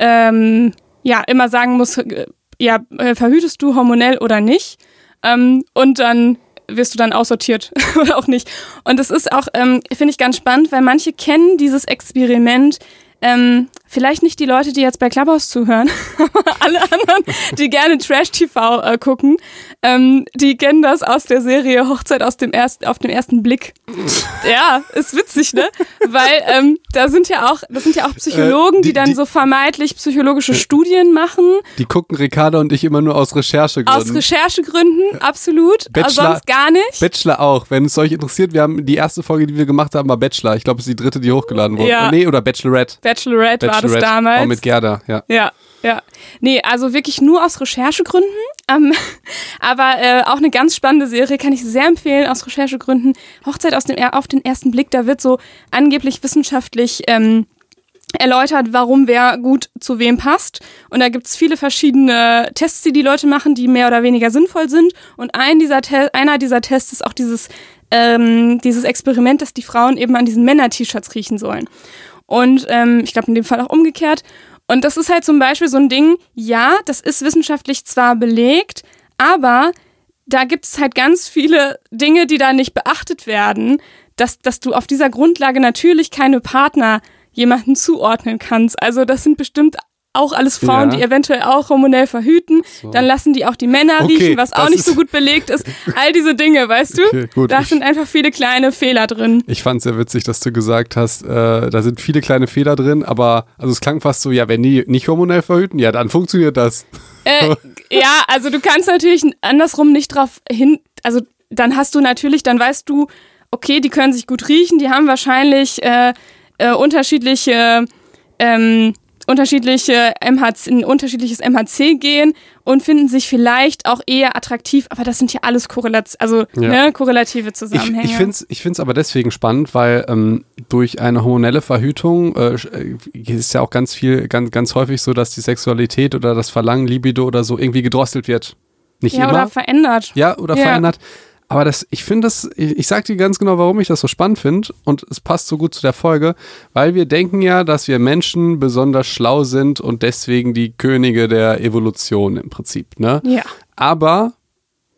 ähm, ja immer sagen muss, äh, ja, äh, verhütest du hormonell oder nicht? Ähm, und dann wirst du dann aussortiert oder auch nicht. Und das ist auch, ähm, finde ich ganz spannend, weil manche kennen dieses Experiment ähm, vielleicht nicht die Leute, die jetzt bei Clubhouse zuhören, aber alle anderen, die gerne Trash-TV äh, gucken, ähm, die kennen das aus der Serie Hochzeit aus dem ersten, auf den ersten Blick. ja, ist witzig, ne? Weil ähm, da sind ja auch, das sind ja auch Psychologen, äh, die, die, dann die, so vermeintlich psychologische Studien machen. Die gucken Ricarda und ich immer nur aus Recherchegründen. Aus Recherchegründen, absolut. Bachelor, sonst gar nicht. Bachelor auch. Wenn es euch interessiert, wir haben die erste Folge, die wir gemacht haben, war Bachelor. Ich glaube, es ist die dritte, die hochgeladen wurde. Ja. Nee, oder Bachelorette. Bachelorette, Bachelorette. war das damals. Auch mit Gerda, ja. Ja, ja. Nee, also wirklich nur aus Recherchegründen. Ähm, aber äh, auch eine ganz spannende Serie, kann ich sehr empfehlen, aus Recherchegründen. Hochzeit aus dem, auf den ersten Blick, da wird so angeblich wissenschaftlich ähm, erläutert, warum wer gut zu wem passt. Und da gibt es viele verschiedene Tests, die die Leute machen, die mehr oder weniger sinnvoll sind. Und ein dieser einer dieser Tests ist auch dieses, ähm, dieses Experiment, dass die Frauen eben an diesen Männer-T-Shirts riechen sollen. Und ähm, ich glaube in dem Fall auch umgekehrt. Und das ist halt zum Beispiel so ein Ding, ja, das ist wissenschaftlich zwar belegt, aber da gibt es halt ganz viele Dinge, die da nicht beachtet werden, dass, dass du auf dieser Grundlage natürlich keine Partner jemanden zuordnen kannst. Also das sind bestimmt auch alles Frauen, ja. die eventuell auch hormonell verhüten. So. Dann lassen die auch die Männer okay, riechen, was auch nicht so gut belegt ist. All diese Dinge, weißt du? Okay, gut, da sind einfach viele kleine Fehler drin. Ich fand es sehr witzig, dass du gesagt hast, äh, da sind viele kleine Fehler drin, aber also es klang fast so, ja, wenn die nicht hormonell verhüten, ja, dann funktioniert das. Äh, ja, also du kannst natürlich andersrum nicht drauf hin, also dann hast du natürlich, dann weißt du, okay, die können sich gut riechen, die haben wahrscheinlich äh, äh unterschiedliche ähm, unterschiedliche MHC, ein unterschiedliches MHC gehen und finden sich vielleicht auch eher attraktiv, aber das sind ja alles Korrelat also, ja. ne, korrelative Zusammenhänge. Ich, ich finde es ich find's aber deswegen spannend, weil ähm, durch eine hormonelle Verhütung äh, äh, ist ja auch ganz viel, ganz, ganz häufig so, dass die Sexualität oder das Verlangen, Libido oder so irgendwie gedrosselt wird. Nicht ja, immer. oder verändert. Ja, oder ja. verändert. Aber das, ich finde das, ich, ich sage dir ganz genau, warum ich das so spannend finde und es passt so gut zu der Folge, weil wir denken ja, dass wir Menschen besonders schlau sind und deswegen die Könige der Evolution im Prinzip, ne? Ja. Aber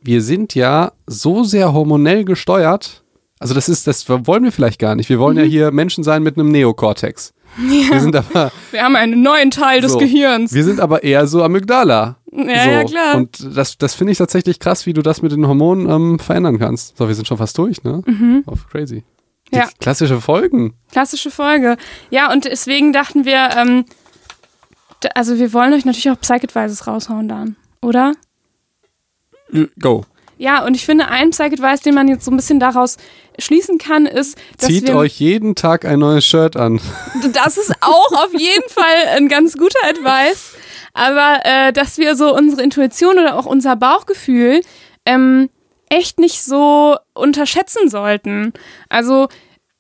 wir sind ja so sehr hormonell gesteuert, also das ist, das wollen wir vielleicht gar nicht. Wir wollen mhm. ja hier Menschen sein mit einem Neokortex. Ja. Wir sind aber. Wir haben einen neuen Teil des Gehirns. Wir sind aber eher so Amygdala. Ja, so. ja, klar. Und das, das finde ich tatsächlich krass, wie du das mit den Hormonen ähm, verändern kannst. So, wir sind schon fast durch, ne? Mhm. Auf crazy. Die ja. Klassische Folgen. Klassische Folge. Ja, und deswegen dachten wir, ähm, also wir wollen euch natürlich auch Psych-Advices raushauen dann, oder? Go. Ja, und ich finde, ein Psych-Advice, den man jetzt so ein bisschen daraus schließen kann, ist, dass Zieht wir, euch jeden Tag ein neues Shirt an. Das ist auch auf jeden Fall ein ganz guter Advice. Aber äh, dass wir so unsere Intuition oder auch unser Bauchgefühl ähm, echt nicht so unterschätzen sollten. Also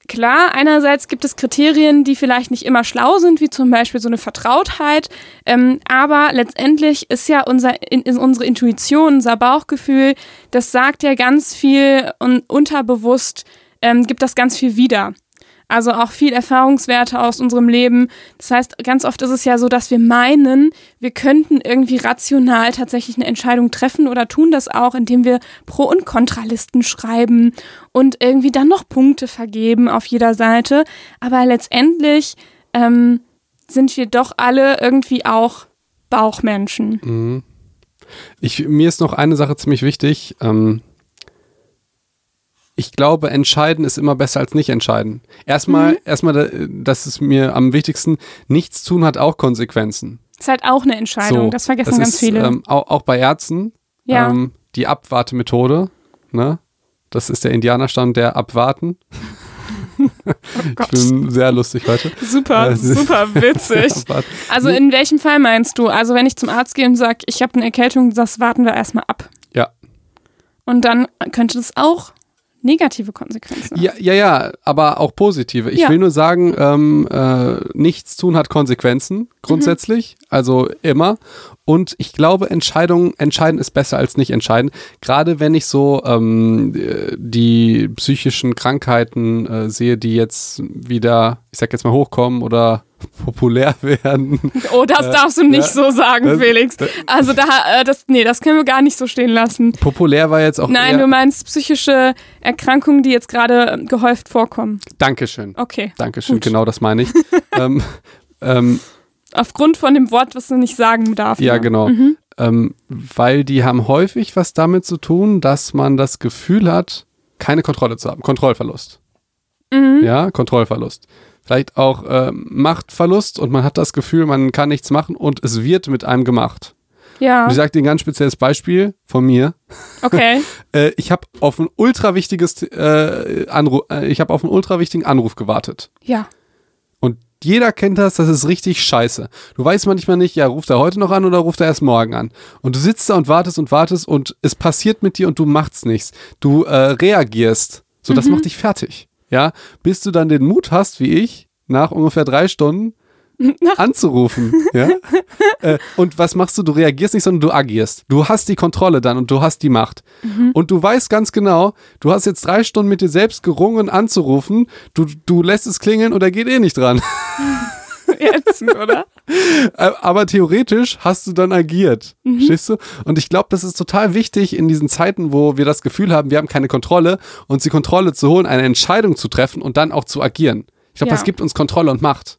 Klar, einerseits gibt es Kriterien, die vielleicht nicht immer schlau sind, wie zum Beispiel so eine Vertrautheit, ähm, aber letztendlich ist ja unser, in unsere Intuition, unser Bauchgefühl, das sagt ja ganz viel und unterbewusst ähm, gibt das ganz viel wieder. Also auch viel Erfahrungswerte aus unserem Leben. Das heißt, ganz oft ist es ja so, dass wir meinen, wir könnten irgendwie rational tatsächlich eine Entscheidung treffen oder tun das auch, indem wir Pro- und Kontralisten schreiben und irgendwie dann noch Punkte vergeben auf jeder Seite. Aber letztendlich ähm, sind wir doch alle irgendwie auch Bauchmenschen. Mhm. Ich, mir ist noch eine Sache ziemlich wichtig. Ähm ich glaube, entscheiden ist immer besser als nicht entscheiden. Erstmal, mhm. erstmal, das ist mir am wichtigsten, nichts tun hat auch Konsequenzen. Ist halt auch eine Entscheidung. So, das vergessen das ganz ist, viele. Ähm, auch, auch bei Ärzten. Ja. Ähm, die Abwartemethode. Ne? Das ist der Indianerstamm, der abwarten. oh Ich bin sehr lustig heute. Super, Äh, super witzig. Also in welchem Fall meinst du? Also wenn ich zum Arzt gehe und sage, ich habe eine Erkältung, das warten wir erstmal ab. Ja. Und dann könnte das auch negative Konsequenzen. Ja, ja, ja, aber auch positive. Ich Ja. will nur sagen, ähm, äh, nichts tun hat Konsequenzen, grundsätzlich, also immer. Und ich glaube, Entscheidungen, entscheiden ist besser als nicht entscheiden. Gerade wenn ich so ähm, äh, die psychischen Krankheiten äh, sehe, die jetzt wieder, ich sag jetzt mal, hochkommen oder populär werden. Oh, das darfst du nicht ja. so sagen, Das- Felix. Also da, äh, das, nee, das können wir gar nicht so stehen lassen. Populär war jetzt auch Nein, du meinst psychische Erkrankungen, die jetzt gerade ähm, gehäuft vorkommen. Dankeschön. Okay. Dankeschön, Gut. genau das meine ich. ähm, ähm, Aufgrund von dem Wort, was du nicht sagen darfst. Ja, ne? genau. Mhm. Ähm, weil die haben häufig was damit zu tun, dass man das Gefühl hat, keine Kontrolle zu haben. Kontrollverlust. Mhm. Ja, Kontrollverlust. Vielleicht auch ähm, Machtverlust und man hat das Gefühl, man kann nichts machen und es wird mit einem gemacht. Ja, Und ich sage dir ein ganz spezielles Beispiel von mir. okay. Äh, ich habe auf ein ultra wichtiges äh, Anruf, äh, ich habe auf einen ultra wichtigen Anruf gewartet. Ja. Und jeder kennt das, das ist richtig scheiße. Du weißt manchmal nicht, ja, ruft er heute noch an oder ruft er erst morgen an. Und du sitzt da und wartest und wartest und es passiert mit dir und du machst nichts. Du äh, reagierst. So, das macht dich fertig. Ja, bis du dann den Mut hast, wie ich, nach ungefähr drei Stunden anzurufen. ja? äh, und was machst du? Du reagierst nicht, sondern du agierst. Du hast die Kontrolle dann und du hast die Macht. Und du weißt ganz genau, du hast jetzt drei Stunden mit dir selbst gerungen anzurufen. Du, du lässt es klingeln und er geht eh nicht dran. Ätzend, oder? Aber theoretisch hast du dann agiert. Mhm. Verstehst du? Und ich glaube, das ist total wichtig in diesen Zeiten, wo wir das Gefühl haben, wir haben keine Kontrolle, uns die Kontrolle zu holen, eine Entscheidung zu treffen und dann auch zu agieren. Ich glaube, Ja. das gibt uns Kontrolle und Macht.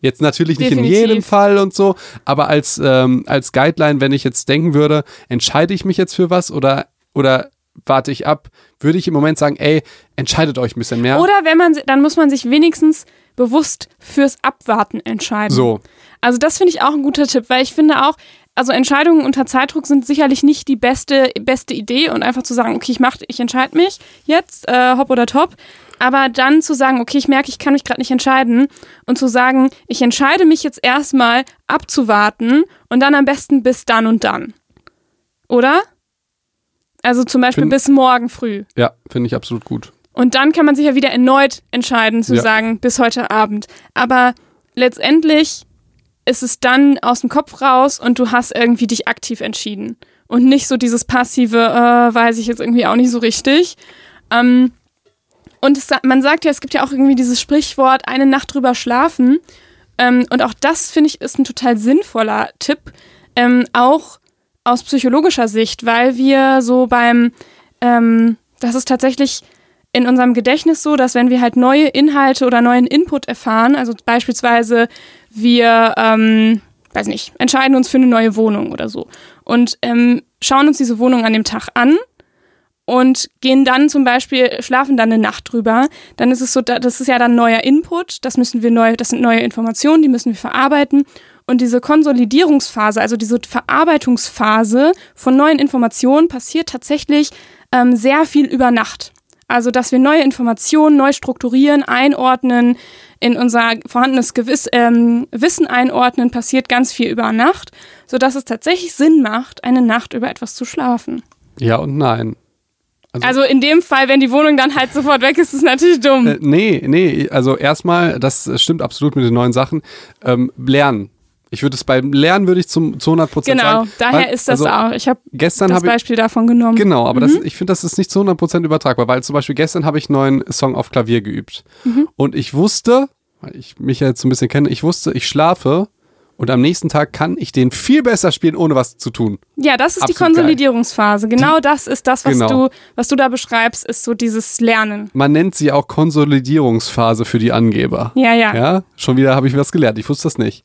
Jetzt natürlich nicht Definitiv. in jedem Fall und so, aber als, ähm, als Guideline, wenn ich jetzt denken würde, entscheide ich mich jetzt für was oder, oder warte ich ab, würde ich im Moment sagen, ey, entscheidet euch ein bisschen mehr. Oder wenn man, dann muss man sich wenigstens bewusst fürs Abwarten entscheiden. so. Also das finde ich auch ein guter Tipp, weil ich finde auch, also Entscheidungen unter Zeitdruck sind sicherlich nicht die beste, beste Idee und einfach zu sagen, okay, ich mach, ich entscheide mich jetzt, äh, hopp oder top. Aber dann zu sagen, okay, ich merke, ich kann mich gerade nicht entscheiden und zu sagen, ich entscheide mich jetzt erstmal abzuwarten und dann am besten bis dann und dann. Oder? Also zum Beispiel Find- bis morgen früh. Ja, finde ich absolut gut. Und dann kann man sich ja wieder erneut entscheiden, zu Ja. sagen, bis heute Abend. Aber letztendlich ist es dann aus dem Kopf raus und du hast irgendwie dich aktiv entschieden. Und nicht so dieses passive, äh, weiß ich jetzt irgendwie auch nicht so richtig. Ähm, und es, man sagt ja, es gibt ja auch irgendwie dieses Sprichwort, eine Nacht drüber schlafen. Ähm, und auch das, finde ich, ist ein total sinnvoller Tipp. Ähm, auch aus psychologischer Sicht, weil wir so beim, ähm, das ist tatsächlich in unserem Gedächtnis so, dass wenn wir halt neue Inhalte oder neuen Input erfahren, also beispielsweise wir, ähm, weiß nicht, entscheiden uns für eine neue Wohnung oder so und ähm, schauen uns diese Wohnung an dem Tag an und gehen dann zum Beispiel, schlafen dann eine Nacht drüber, dann ist es so, da- das ist ja dann neuer Input, das müssen wir neu, das sind neue Informationen, die müssen wir verarbeiten. Und diese Konsolidierungsphase, also diese Verarbeitungsphase von neuen Informationen passiert tatsächlich ähm, sehr viel über Nacht. Also, dass wir neue Informationen neu strukturieren, einordnen, in unser vorhandenes Gewiss, ähm, Wissen einordnen, passiert ganz viel über Nacht, sodass es tatsächlich Sinn macht, eine Nacht über etwas zu schlafen. Ja und nein. Also- Also in dem Fall, wenn die Wohnung dann halt sofort weg ist, ist es natürlich dumm. Äh, nee, nee, also erstmal, das stimmt absolut mit den neuen Sachen. Ähm, lernen. Ich würde es beim Lernen würde ich zum, zu 100 Prozent genau, sagen. daher weil- ist das also auch. Ich habe Gestern das habe ich, Beispiel davon genommen. genau, aber Mhm. das, ich finde, das ist nicht zu 100 Prozent übertragbar, weil zum Beispiel gestern habe ich einen neuen Song auf Klavier geübt. Mhm. Und ich wusste, weil ich mich ja jetzt so ein bisschen kenne, ich wusste, ich schlafe und am nächsten Tag kann ich den viel besser spielen, ohne was zu tun. Ja, das ist die Absolut Konsolidierungsphase. Genau das ist das, was, Genau. du, was du da beschreibst, ist so dieses Lernen. Man nennt sie auch Konsolidierungsphase für die Angeber. Ja, ja. Ja, schon wieder habe ich was gelernt. Ich wusste das nicht.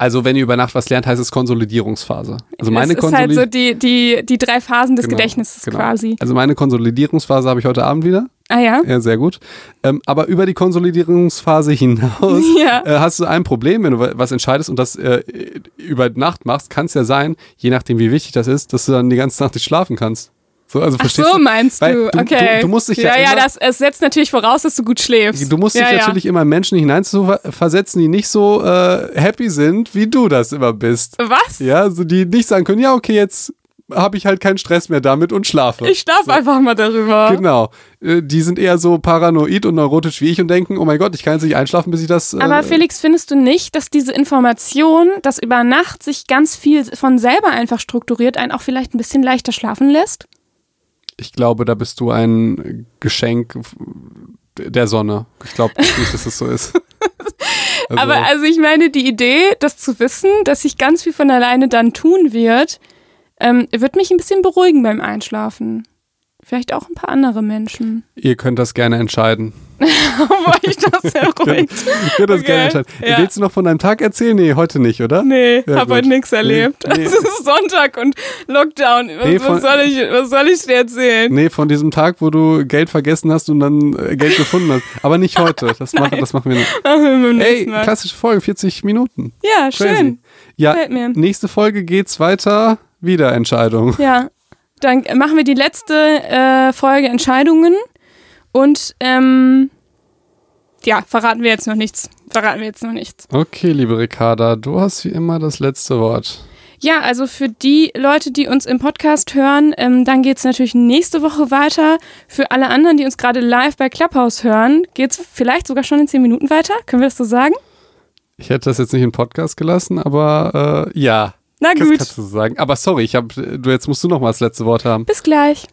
Also wenn ihr über Nacht was lernt, heißt es Konsolidierungsphase. Also meine das ist halt so die, die, die drei Phasen des Genau, Gedächtnisses genau. quasi. Also meine Konsolidierungsphase habe ich heute Abend wieder. Ah ja? Ja, sehr gut. Ähm, aber über die Konsolidierungsphase hinaus Ja. äh, hast du ein Problem, wenn du wa- was entscheidest und das äh, über Nacht machst, kann es ja sein, je nachdem wie wichtig das ist, dass du dann die ganze Nacht nicht schlafen kannst. So, also Ach so, du? meinst du? du- Okay. du- du musst dich ja ja, ja, immer- das es setzt natürlich voraus, dass du gut schläfst. Du musst ja, dich ja. natürlich immer in Menschen hineinversetzen, die nicht so äh, happy sind, wie du das immer bist. Was? Ja, so die nicht sagen können, ja, okay, jetzt habe ich halt keinen Stress mehr damit und schlafe. Ich schlafe einfach mal darüber. Genau. Äh, Die sind eher so paranoid und neurotisch wie ich und denken, oh mein Gott, ich kann jetzt nicht einschlafen, bis ich das. Äh, Aber Felix, findest du nicht, dass diese Information, dass über Nacht sich ganz viel von selber einfach strukturiert, einen auch vielleicht ein bisschen leichter schlafen lässt? Ich glaube, da bist du ein Geschenk der Sonne. Ich glaube nicht, dass das so ist. Also, Aber also ich meine, die Idee, das zu wissen, dass sich ganz viel von alleine dann tun wird, ähm, wird mich ein bisschen beruhigen beim Einschlafen. Vielleicht auch ein paar andere Menschen. ihr könnt das gerne entscheiden. Wo ich das ruhig. Ihr könnt das Okay, gerne entscheiden. ja. Willst du noch von deinem Tag erzählen? Nee, heute nicht, oder? Nee, Ja, hab gut. heute nichts erlebt. Nee, nee. Es ist Sonntag und Lockdown. Was, Nee, von- was, soll, ich, was soll ich dir erzählen? Nee, von diesem Tag, wo du Geld vergessen hast und dann äh, Geld gefunden hast. Aber nicht heute. Das, machen, das machen wir nicht. Machen wir beim Ey, klassische Folge, 40 Minuten. Ja, Crazy. schön. Ja, nächste Folge geht's weiter. Wieder Entscheidung. Ja, dann machen wir die letzte äh, Folge Entscheidungen und ähm, ja, verraten wir jetzt noch nichts. Verraten wir jetzt noch nichts. Okay, liebe Ricarda, du hast wie immer das letzte Wort. Ja, also für die Leute, die uns im Podcast hören, ähm, dann geht's natürlich nächste Woche weiter. Für alle anderen, die uns gerade live bei Clubhouse hören, geht's vielleicht sogar schon in zehn Minuten weiter. Können wir das so sagen? Ich hätte das jetzt nicht im Podcast gelassen, aber äh, ja. Na Das gut, kannst du sagen. Aber sorry, ich hab, du jetzt musst du noch mal das letzte Wort haben. bis gleich.